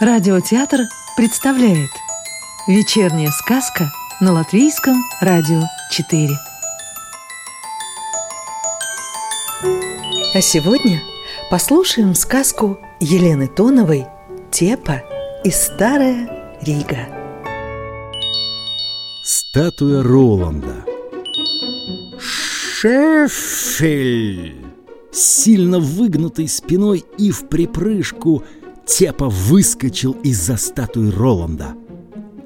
Радиотеатр представляет Вечерняя сказка на Латвийском радио 4 А сегодня послушаем сказку Елены Тоновой «Тепа и старая Рига» Статуя Роланда. Шефель! Сильно выгнутой спиной и в припрыжку Тепа выскочил из-за статуи Роланда.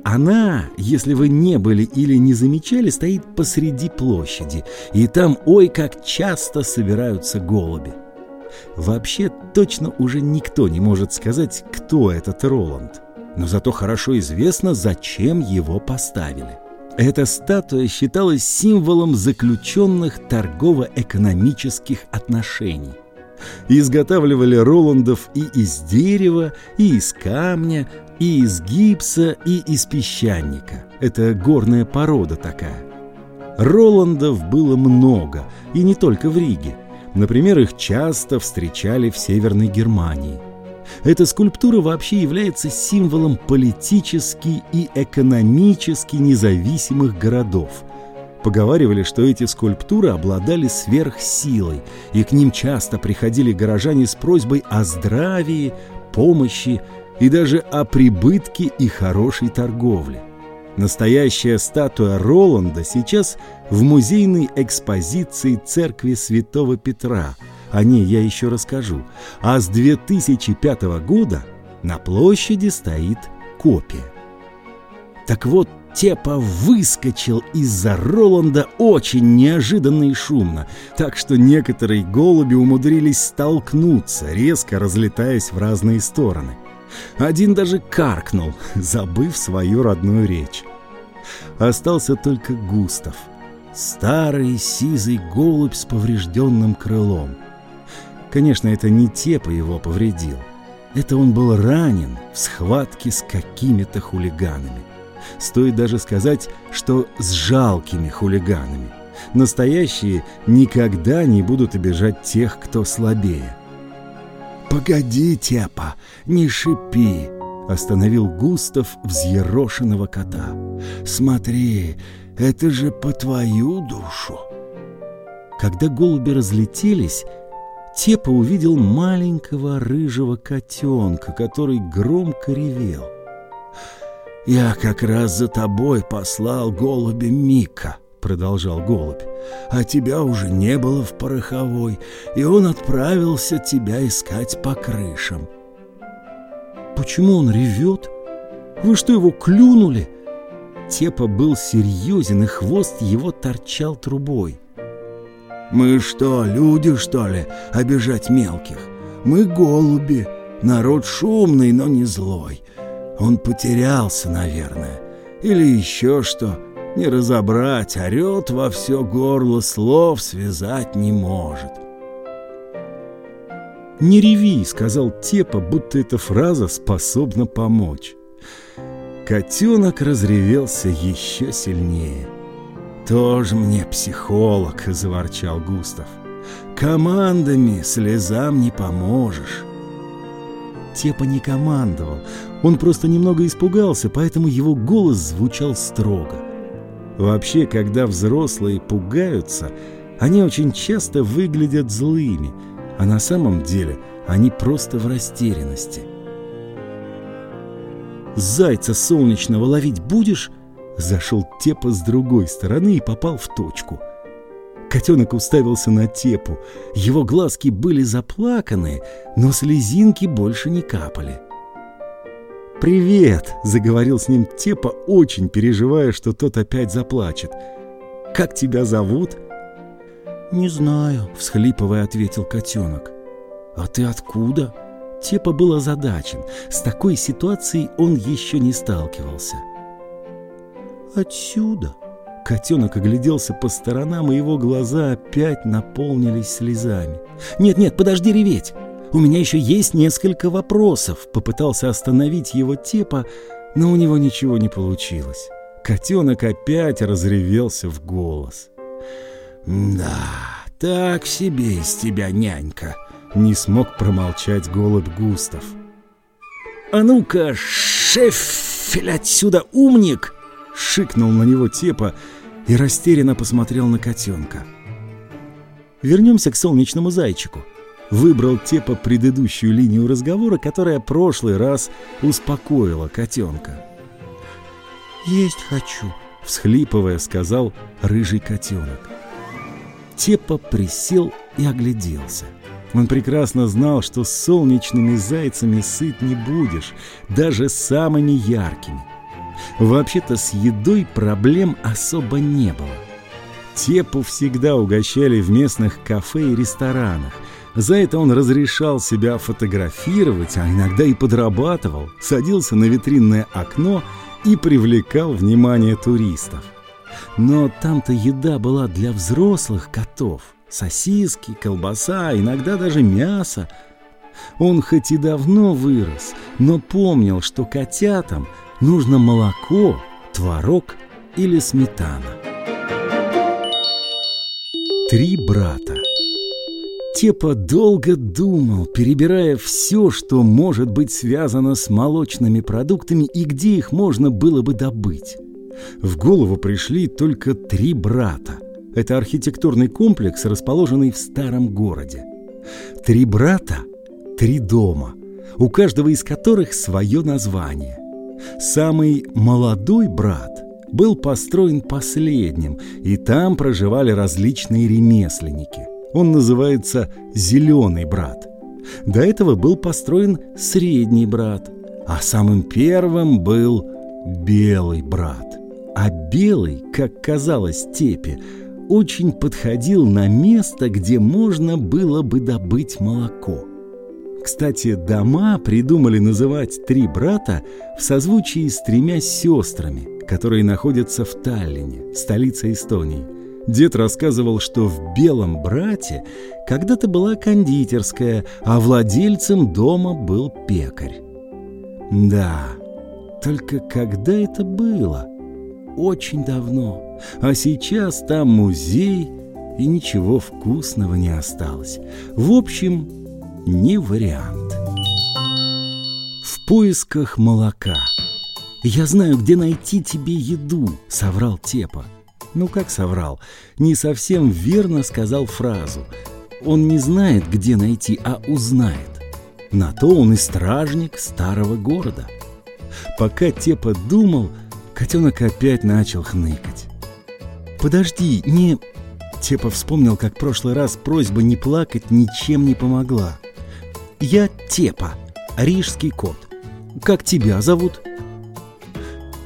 Она, если вы не были или не замечали, стоит посреди площади, и там ой как часто собираются голуби. Вообще точно уже никто не может сказать, кто этот Роланд, но зато хорошо известно, зачем его поставили. Эта статуя считалась символом заключенных торгово-экономических отношений. Изготавливали Роландов и из дерева, и из камня, и из гипса, и из песчаника. Это горная порода такая. Роландов было много, и не только в Риге. Например, их часто встречали в Северной Германии. Эта скульптура вообще является символом политически и экономически независимых городов – Поговаривали, что эти скульптуры обладали сверхсилой, и к ним часто приходили горожане с просьбой о здравии, помощи и даже о прибытке и хорошей торговле. Настоящая статуя Роланда сейчас в музейной экспозиции церкви Святого Петра. О ней я еще расскажу. А с 2005 года на площади стоит копия. Так вот, Тепа выскочил из-за Роланда очень неожиданно и шумно, так что некоторые голуби умудрились столкнуться, резко разлетаясь в разные стороны. Один даже каркнул, забыв свою родную речь. Остался только Густав, старый сизый голубь с поврежденным крылом. Конечно, это не Тепа его повредил. Это он был ранен в схватке с какими-то хулиганами. Стоит даже сказать, что с жалкими хулиганами. Настоящие никогда не будут обижать тех, кто слабее. «Погоди, Тепа, не шипи!» — остановил Густав взъерошенного кота. «Смотри, это же по твою душу!» Когда голуби разлетелись, Тепа увидел маленького рыжего котенка, который громко ревел. «Я как раз за тобой послал голубя Мика», — продолжал голубь. «А тебя уже не было в пороховой, и он отправился тебя искать по крышам». «Почему он ревет? Вы что, его клюнули?» Тепа был серьезен, и хвост его торчал трубой. «Мы что, люди, что ли, обижать мелких? Мы голуби, народ шумный, но не злой. Он потерялся, наверное. Или еще что, не разобрать, орет во все горло, слов связать не может. «Не реви», — сказал Тепа, будто эта фраза способна помочь. Котенок разревелся еще сильнее. «Тоже мне психолог», — заворчал Густав. «Командами слезам не поможешь». Тепа не командовал. Он просто немного испугался, поэтому его голос звучал строго. Вообще, когда взрослые пугаются, они очень часто выглядят злыми, а на самом деле они просто в растерянности. «Зайца солнечного ловить будешь?» Зашел Тепа с другой стороны и попал в точку – Котенок уставился на Тепу. Его глазки были заплаканы, но слезинки больше не капали. «Привет!» — заговорил с ним Тепа, очень переживая, что тот опять заплачет. «Как тебя зовут?» «Не знаю», — всхлипывая, ответил котенок. «А ты откуда?» Тепа был озадачен. С такой ситуацией он еще не сталкивался. «Отсюда», Котенок огляделся по сторонам, и его глаза опять наполнились слезами. «Нет-нет, подожди реветь! У меня еще есть несколько вопросов!» Попытался остановить его Тепа, но у него ничего не получилось. Котенок опять разревелся в голос. «Да, так себе из тебя нянька!» Не смог промолчать голубь Густав. «А ну-ка, шефель отсюда, умник!» Шикнул на него Тепа и растерянно посмотрел на котенка. Вернемся к солнечному зайчику. Выбрал Тепа предыдущую линию разговора, которая прошлый раз успокоила котенка. «Есть хочу», — всхлипывая, сказал рыжий котенок. Тепа присел и огляделся. Он прекрасно знал, что с солнечными зайцами сыт не будешь, даже самыми яркими. Вообще-то с едой проблем особо не было. Тепу всегда угощали в местных кафе и ресторанах. За это он разрешал себя фотографировать, а иногда и подрабатывал, садился на витринное окно и привлекал внимание туристов. Но там-то еда была для взрослых котов. Сосиски, колбаса, иногда даже мясо. Он хоть и давно вырос, но помнил, что котятам нужно молоко, творог или сметана. Три брата. Тепа долго думал, перебирая все, что может быть связано с молочными продуктами и где их можно было бы добыть. В голову пришли только три брата. Это архитектурный комплекс, расположенный в старом городе. Три брата – три дома, у каждого из которых свое название. Самый молодой брат был построен последним, и там проживали различные ремесленники. Он называется «Зеленый брат». До этого был построен средний брат, а самым первым был белый брат. А белый, как казалось Тепе, очень подходил на место, где можно было бы добыть молоко. Кстати, дома придумали называть три брата в созвучии с тремя сестрами, которые находятся в Таллине, столице Эстонии. Дед рассказывал, что в Белом брате когда-то была кондитерская, а владельцем дома был пекарь. Да, только когда это было? очень давно, а сейчас там музей, и ничего вкусного не осталось. В общем, не вариант. В поисках молока. «Я знаю, где найти тебе еду», — соврал Тепа. Ну, как соврал? Не совсем верно сказал фразу. Он не знает, где найти, а узнает. На то он и стражник старого города. Пока Тепа думал, Котенок опять начал хныкать. «Подожди, не...» Тепа вспомнил, как в прошлый раз просьба не плакать ничем не помогла. «Я Тепа, рижский кот. Как тебя зовут?»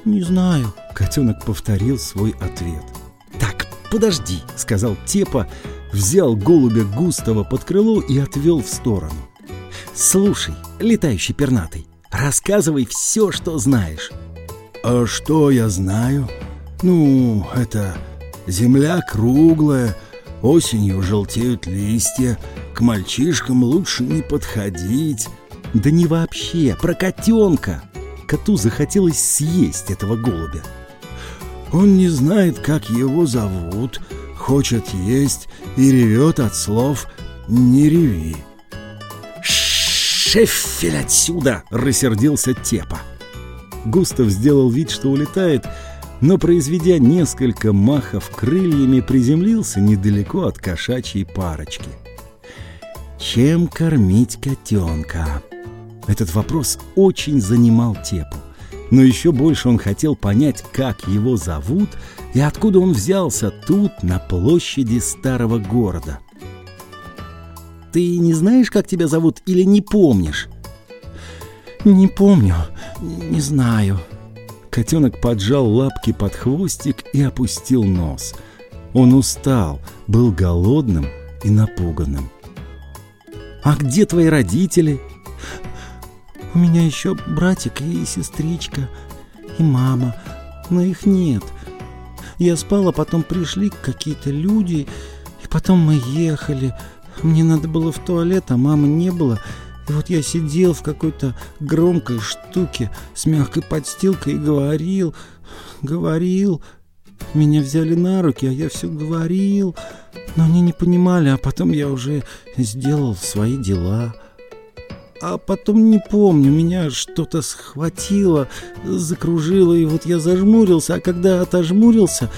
«Не знаю», — котенок повторил свой ответ. «Так, подожди», — сказал Тепа, взял голубя Густава под крыло и отвел в сторону. «Слушай, летающий пернатый, рассказывай все, что знаешь». А что я знаю? Ну, это земля круглая, осенью желтеют листья, к мальчишкам лучше не подходить. Да не вообще, про котенка. Коту захотелось съесть этого голубя. Он не знает, как его зовут, хочет есть и ревет от слов «не реви». «Шефель отсюда!» — рассердился Тепа. Густав сделал вид, что улетает, но, произведя несколько махов крыльями, приземлился недалеко от кошачьей парочки. Чем кормить котенка? Этот вопрос очень занимал Тепу. Но еще больше он хотел понять, как его зовут и откуда он взялся тут, на площади старого города. «Ты не знаешь, как тебя зовут, или не помнишь?» «Не помню, не знаю». Котенок поджал лапки под хвостик и опустил нос. Он устал, был голодным и напуганным. «А где твои родители?» «У меня еще братик и сестричка, и мама, но их нет. Я спала, потом пришли какие-то люди, и потом мы ехали. Мне надо было в туалет, а мамы не было». И вот я сидел в какой-то громкой штуке с мягкой подстилкой и говорил, говорил. Меня взяли на руки, а я все говорил. Но они не понимали, а потом я уже сделал свои дела. А потом не помню, меня что-то схватило, закружило, и вот я зажмурился, а когда отожмурился,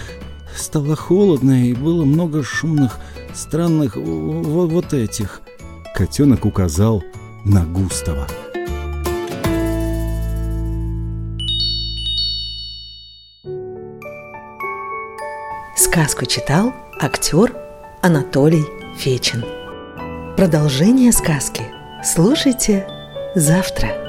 стало холодно, и было много шумных, странных вот, этих. Котенок указал на Густава. Сказку читал актер Анатолий Фечин. Продолжение сказки слушайте завтра.